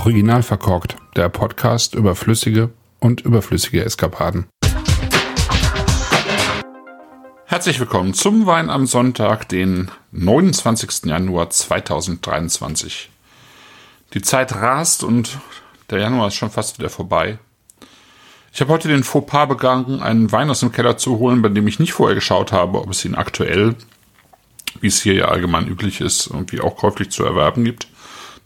Original verkorkt, der Podcast über flüssige und überflüssige Eskapaden. Herzlich willkommen zum Wein am Sonntag, den 29. Januar 2023. Die Zeit rast und der Januar ist schon fast wieder vorbei. Ich habe heute den Fauxpas begangen, einen Wein aus dem Keller zu holen, bei dem ich nicht vorher geschaut habe, ob es ihn aktuell, wie es hier ja allgemein üblich ist, irgendwie auch käuflich zu erwerben gibt.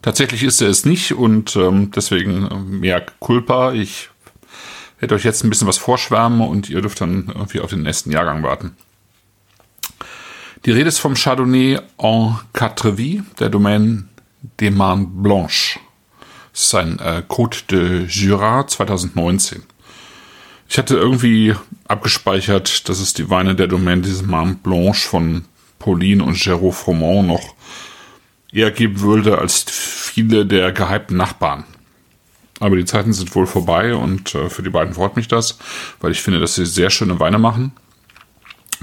Tatsächlich ist er es nicht und ähm, deswegen mehr Culpa. Ich werde euch jetzt ein bisschen was vorschwärmen und ihr dürft dann irgendwie auf den nächsten Jahrgang warten. Die Rede ist vom Chardonnay en Quatre Vies, der Domaine des Mains Blanches. Das ist ein äh, Côte de Jura 2019. Ich hatte irgendwie abgespeichert, dass es die Weine der Domaine des Mains Blanches von Pauline und Géraud Froment noch eher geben würde als viele der gehypten Nachbarn. Aber die Zeiten sind wohl vorbei und äh, für die beiden freut mich das, weil ich finde, dass sie sehr schöne Weine machen,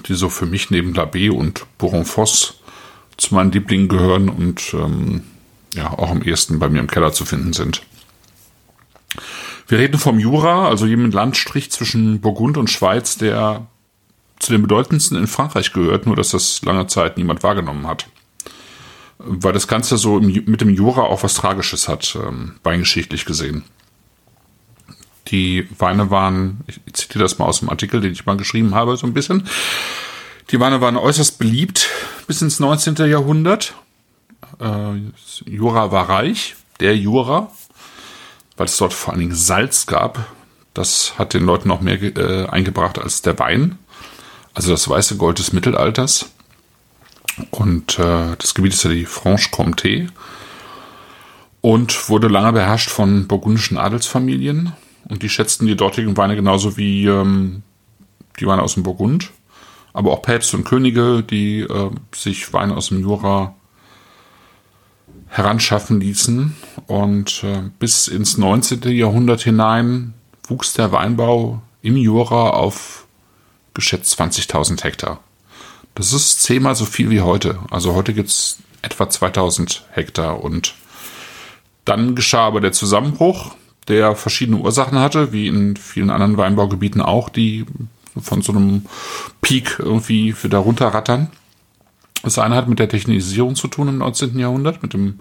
die so für mich neben Labé und Bourron-Foss zu meinen Lieblingen gehören und ähm, ja auch am ehesten bei mir im Keller zu finden sind. Wir reden vom Jura, also jenem Landstrich zwischen Burgund und Schweiz, der zu den bedeutendsten in Frankreich gehört, nur dass das lange Zeit niemand wahrgenommen hat weil das Ganze so mit dem Jura auch was Tragisches hat, ähm, weingeschichtlich gesehen. Die Weine waren, ich zitiere das mal aus dem Artikel, den ich mal geschrieben habe, so ein bisschen. Die Weine waren äußerst beliebt bis ins 19. Jahrhundert. Äh, Jura war reich, der Jura, weil es dort vor allen Dingen Salz gab. Das hat den Leuten noch mehr äh, eingebracht als der Wein. Also das weiße Gold des Mittelalters. Und äh, das Gebiet ist ja die Franche-Comté und wurde lange beherrscht von burgundischen Adelsfamilien. Und die schätzten die dortigen Weine genauso wie ähm, die Weine aus dem Burgund. Aber auch Päpste und Könige, die äh, sich Weine aus dem Jura heranschaffen ließen. Und äh, bis ins 19. Jahrhundert hinein wuchs der Weinbau im Jura auf geschätzt 20.000 Hektar. Das ist zehnmal so viel wie heute. Also heute gibt es etwa 2000 Hektar und dann geschah aber der Zusammenbruch, der verschiedene Ursachen hatte, wie in vielen anderen Weinbaugebieten auch, die von so einem Peak irgendwie wieder runterrattern. Das eine hat mit der Technisierung zu tun im 19. Jahrhundert, mit dem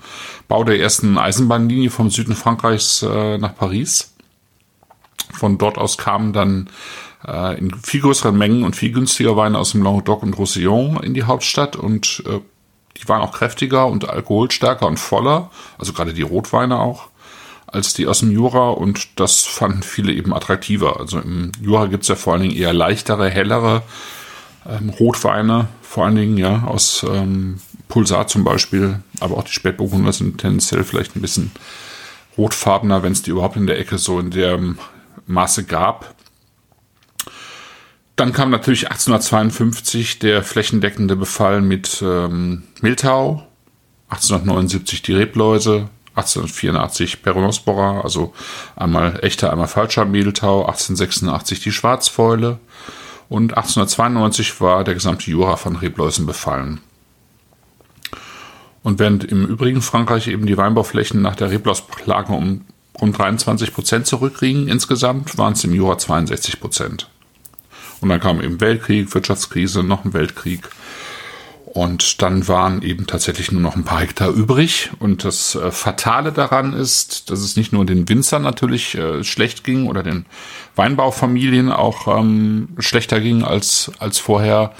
Bau der ersten Eisenbahnlinie vom Süden Frankreichs äh, nach Paris. Von dort aus kamen dann äh, in viel größeren Mengen und viel günstiger Weine aus dem Languedoc und Roussillon in die Hauptstadt und äh, die waren auch kräftiger und alkoholstärker und voller, also gerade die Rotweine auch, als die aus dem Jura und das fanden viele eben attraktiver. Also im Jura gibt's ja vor allen Dingen eher leichtere, hellere ähm, Rotweine, vor allen Dingen ja aus ähm, Pulsar zum Beispiel, aber auch die Spätburgunder sind tendenziell vielleicht ein bisschen rotfarbener, wenn es die überhaupt in der Ecke so in dem Maße gab. Dann kam natürlich 1852 der flächendeckende Befall mit ähm, Miltau, 1879 die Rebläuse, 1884 Peronospora, also einmal echter, einmal falscher Mehltau, 1886 die Schwarzfäule und 1892 war der gesamte Jura von Rebläusen befallen. Und während im übrigen Frankreich eben die Weinbauflächen nach der Reblausplage um rund 23 Prozent zurückgingen insgesamt, waren es im Jura 62 Prozent. Und dann kam eben Weltkrieg, Wirtschaftskrise, noch ein Weltkrieg. Und dann waren eben tatsächlich nur noch ein paar Hektar übrig. Und das äh, Fatale daran ist, dass es nicht nur den Winzern natürlich äh, schlecht ging oder den Weinbaufamilien auch ähm, schlechter ging als, als vorher.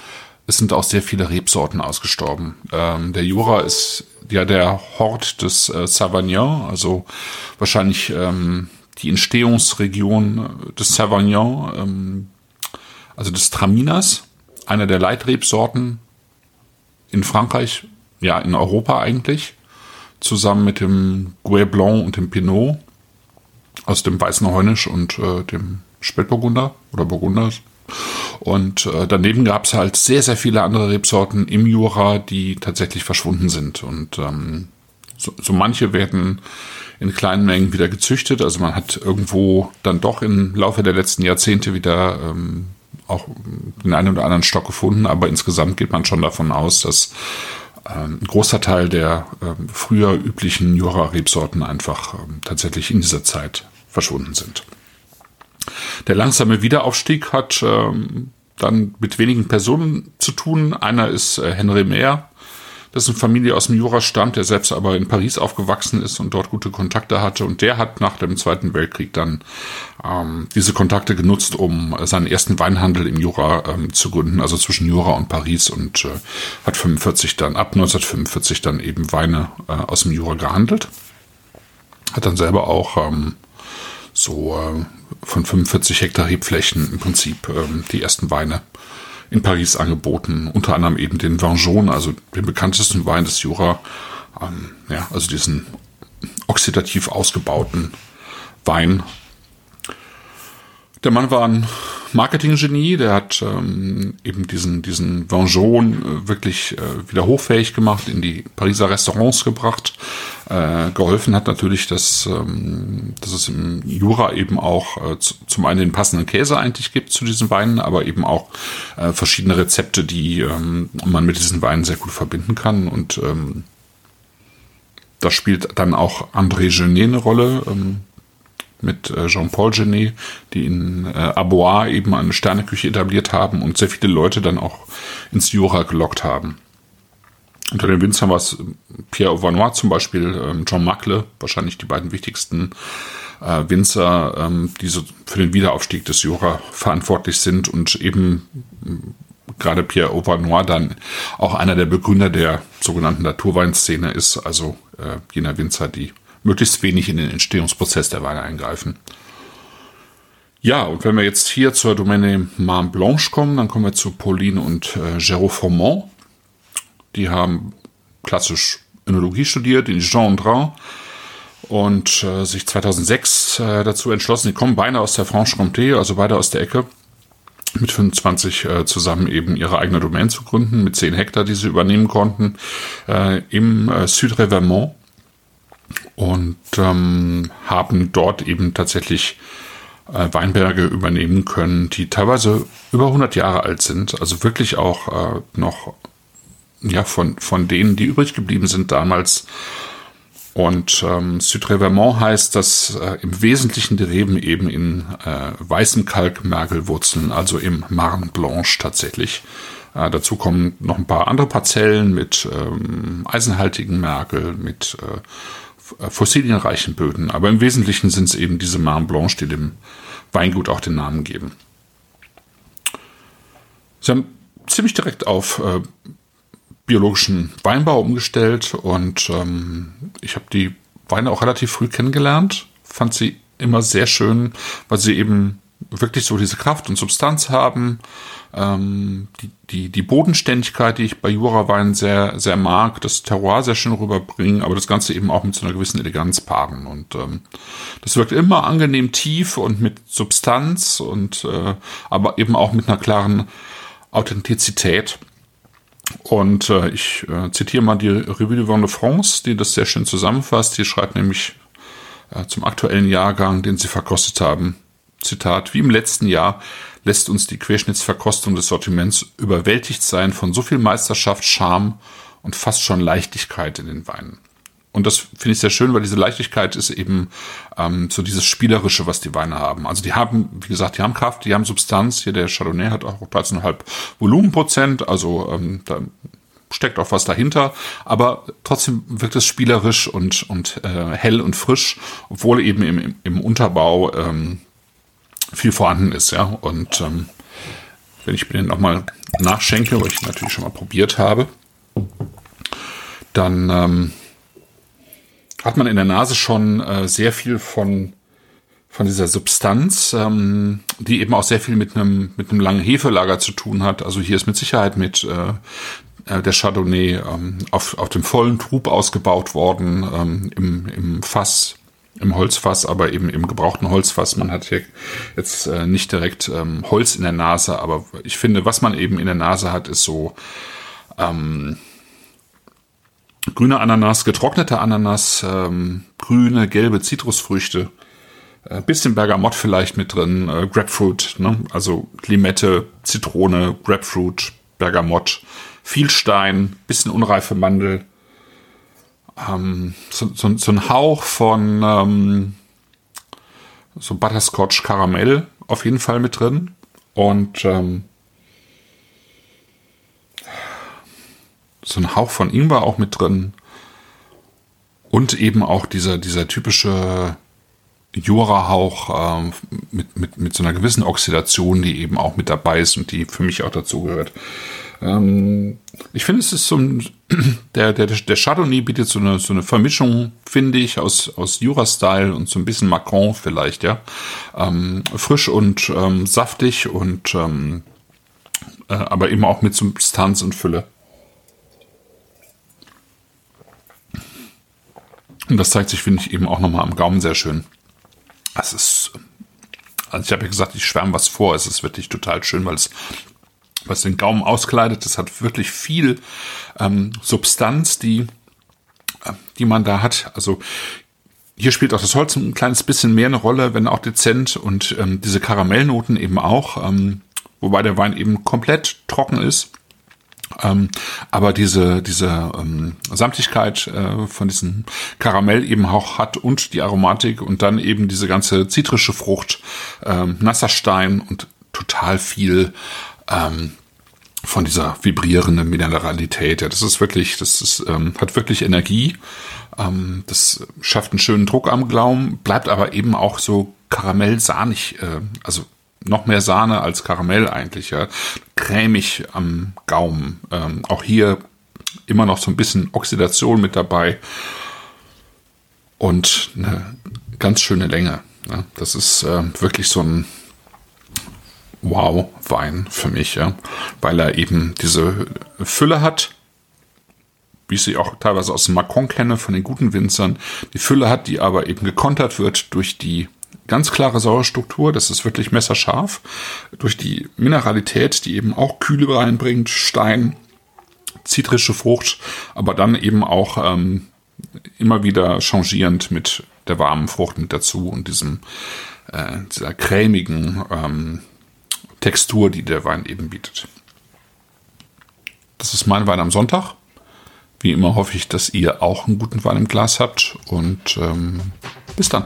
Es sind auch sehr viele Rebsorten ausgestorben. Ähm, der Jura ist ja der Hort des äh, Savagnin, also wahrscheinlich ähm, die Entstehungsregion des Savagnin. Also des Traminas, einer der Leitrebsorten in Frankreich, ja, in Europa eigentlich, zusammen mit dem Gouet Blanc und dem Pinot aus dem Weißen Heunisch und äh, dem Spätburgunder oder Burgunder. Und äh, daneben gab es halt sehr, sehr viele andere Rebsorten im Jura, die tatsächlich verschwunden sind. Und ähm, so, so manche werden in kleinen Mengen wieder gezüchtet. Also man hat irgendwo dann doch im Laufe der letzten Jahrzehnte wieder ähm, auch den einen oder anderen Stock gefunden, aber insgesamt geht man schon davon aus, dass ähm, ein großer Teil der ähm, früher üblichen Jura-Rebsorten einfach ähm, tatsächlich in dieser Zeit verschwunden sind. Der langsame Wiederaufstieg hat dann mit wenigen Personen zu tun. Einer ist äh, Henry Mayer, dessen Familie aus dem Jura stammt, der selbst aber in Paris aufgewachsen ist und dort gute Kontakte hatte. Und der hat nach dem Zweiten Weltkrieg dann ähm, diese Kontakte genutzt, um seinen ersten Weinhandel im Jura ähm, zu gründen, also zwischen Jura und Paris und äh, hat 45 dann, ab 1945 dann eben Weine äh, aus dem Jura gehandelt. Hat dann selber auch ähm, so äh, von 45 Hektar Rebflächen im Prinzip ähm, die ersten Weine in Paris angeboten, unter anderem eben den Vengeon, also den bekanntesten Wein des Jura, ähm, ja, also diesen oxidativ ausgebauten Wein. Der Mann war ein Marketinggenie, der hat ähm, eben diesen, diesen Vengeon äh, wirklich äh, wieder hochfähig gemacht, in die Pariser Restaurants gebracht. Äh, geholfen hat natürlich, dass, ähm, dass es im Jura eben auch äh, zum einen den passenden Käse eigentlich gibt zu diesen Weinen, aber eben auch äh, verschiedene Rezepte, die ähm, man mit diesen Weinen sehr gut verbinden kann. Und ähm, da spielt dann auch André Genet eine Rolle. Ähm, mit äh, Jean-Paul Genet, die in äh, Abois eben eine Sterneküche etabliert haben und sehr viele Leute dann auch ins Jura gelockt haben. Unter den Winzern war es Pierre Auvernois zum Beispiel, ähm, John Mackle, wahrscheinlich die beiden wichtigsten äh, Winzer, ähm, die so für den Wiederaufstieg des Jura verantwortlich sind und eben gerade Pierre Auvernois dann auch einer der Begründer der sogenannten Naturweinszene ist, also äh, jener Winzer, die möglichst wenig in den Entstehungsprozess der Weine eingreifen. Ja, und wenn wir jetzt hier zur Domäne Marne Blanche kommen, dann kommen wir zu Pauline und äh, Géraud Formont. Die haben klassisch Önologie studiert in Gendrin und äh, sich 2006 äh, dazu entschlossen, die kommen beide aus der Franche-Comté, also beide aus der Ecke, mit 25 äh, zusammen eben ihre eigene Domain zu gründen, mit 10 Hektar, die sie übernehmen konnten, äh, im äh, Sud-Revermont und ähm, haben dort eben tatsächlich äh, Weinberge übernehmen können, die teilweise über 100 Jahre alt sind, also wirklich auch äh, noch ja von von denen, die übrig geblieben sind damals. Und ähm, Sud-Revermont heißt, dass äh, im Wesentlichen die Reben eben in äh, weißem Kalkmergel wurzeln, also im Marne Blanche tatsächlich. Äh, dazu kommen noch ein paar andere Parzellen mit ähm, eisenhaltigen Mergel, mit äh, fossilienreichen Böden. Aber im Wesentlichen sind es eben diese Marne Blanche, die dem Weingut auch den Namen geben. Sie haben ziemlich direkt auf äh, biologischen Weinbau umgestellt und ähm, ich habe die Weine auch relativ früh kennengelernt, fand sie immer sehr schön, weil sie eben wirklich so diese Kraft und Substanz haben, ähm, die, die, die Bodenständigkeit, die ich bei Jurawein sehr, sehr mag, das Terroir sehr schön rüberbringen, aber das Ganze eben auch mit so einer gewissen Eleganz paaren. Und ähm, das wirkt immer angenehm tief und mit Substanz und äh, aber eben auch mit einer klaren Authentizität. Und äh, ich äh, zitiere mal die Revue de Vin France, die das sehr schön zusammenfasst. Die schreibt nämlich äh, zum aktuellen Jahrgang, den sie verkostet haben, Zitat, wie im letzten Jahr lässt uns die Querschnittsverkostung des Sortiments überwältigt sein von so viel Meisterschaft, Charme und fast schon Leichtigkeit in den Weinen. Und das finde ich sehr schön, weil diese Leichtigkeit ist eben ähm, so dieses Spielerische, was die Weine haben. Also die haben, wie gesagt, die haben Kraft, die haben Substanz. Hier der Chardonnay hat auch 13,5 Volumenprozent, also ähm, da steckt auch was dahinter, aber trotzdem wirkt es spielerisch und, und äh, hell und frisch, obwohl eben im, im Unterbau ähm, viel vorhanden ist, ja. Und ähm, wenn ich mir den nochmal nachschenke, weil ich natürlich schon mal probiert habe, dann ähm, hat man in der Nase schon äh, sehr viel von von dieser Substanz, ähm, die eben auch sehr viel mit einem mit langen Hefelager zu tun hat. Also hier ist mit Sicherheit mit äh, äh der Chardonnay ähm, auf, auf dem vollen Trub ausgebaut worden, ähm, im, im Fass im Holzfass, aber eben im gebrauchten Holzfass. Man hat hier jetzt äh, nicht direkt ähm, Holz in der Nase, aber ich finde, was man eben in der Nase hat, ist so ähm, grüne Ananas, getrocknete Ananas, ähm, grüne, gelbe Zitrusfrüchte, äh, bisschen Bergamott vielleicht mit drin, äh, Grapefruit, ne? also Limette, Zitrone, Grapefruit, Bergamott, viel Stein, bisschen unreife Mandel, ähm, so, so, so, ein Hauch von ähm, so Butterscotch Karamell auf jeden Fall mit drin und ähm, so ein Hauch von Ingwer auch mit drin und eben auch dieser, dieser typische Jura-Hauch ähm, mit, mit, mit so einer gewissen Oxidation, die eben auch mit dabei ist und die für mich auch dazu gehört. Ähm, ich finde, es ist so ein, der, der, der Chardonnay bietet so eine, so eine Vermischung, finde ich, aus, aus Jura-Style und so ein bisschen Macron vielleicht, ja. Ähm, frisch und ähm, saftig und ähm, äh, aber eben auch mit Substanz und Fülle. Und das zeigt sich, finde ich, eben auch nochmal am Gaumen sehr schön. Es ist, also ich habe ja gesagt, ich schwärme was vor. Es ist wirklich total schön, weil es was den Gaumen auskleidet. Das hat wirklich viel ähm, Substanz, die, äh, die man da hat. Also hier spielt auch das Holz ein kleines bisschen mehr eine Rolle, wenn auch dezent und ähm, diese Karamellnoten eben auch, ähm, wobei der Wein eben komplett trocken ist. Ähm, aber diese, diese ähm, Samtigkeit äh, von diesem Karamell eben auch hat und die Aromatik und dann eben diese ganze zitrische Frucht, ähm, nasser Stein und total viel ähm, von dieser vibrierenden Mineralität. Ja, das ist wirklich, das ist, ähm, hat wirklich Energie. Ähm, das schafft einen schönen Druck am Gaumen, bleibt aber eben auch so karamellsahnig, äh, also noch mehr Sahne als Karamell eigentlich, ja. Cremig am Gaumen. Ähm, auch hier immer noch so ein bisschen Oxidation mit dabei. Und eine ganz schöne Länge. Ja. Das ist äh, wirklich so ein Wow-Wein für mich, ja. Weil er eben diese Fülle hat, wie ich sie auch teilweise aus dem Macron kenne, von den guten Winzern. Die Fülle hat, die aber eben gekontert wird durch die ganz klare Säurestruktur, das ist wirklich messerscharf, durch die Mineralität, die eben auch Kühle reinbringt, Stein, zitrische Frucht, aber dann eben auch ähm, immer wieder changierend mit der warmen Frucht mit dazu und diesem äh, dieser cremigen ähm, Textur, die der Wein eben bietet. Das ist mein Wein am Sonntag. Wie immer hoffe ich, dass ihr auch einen guten Wein im Glas habt und ähm, bis dann.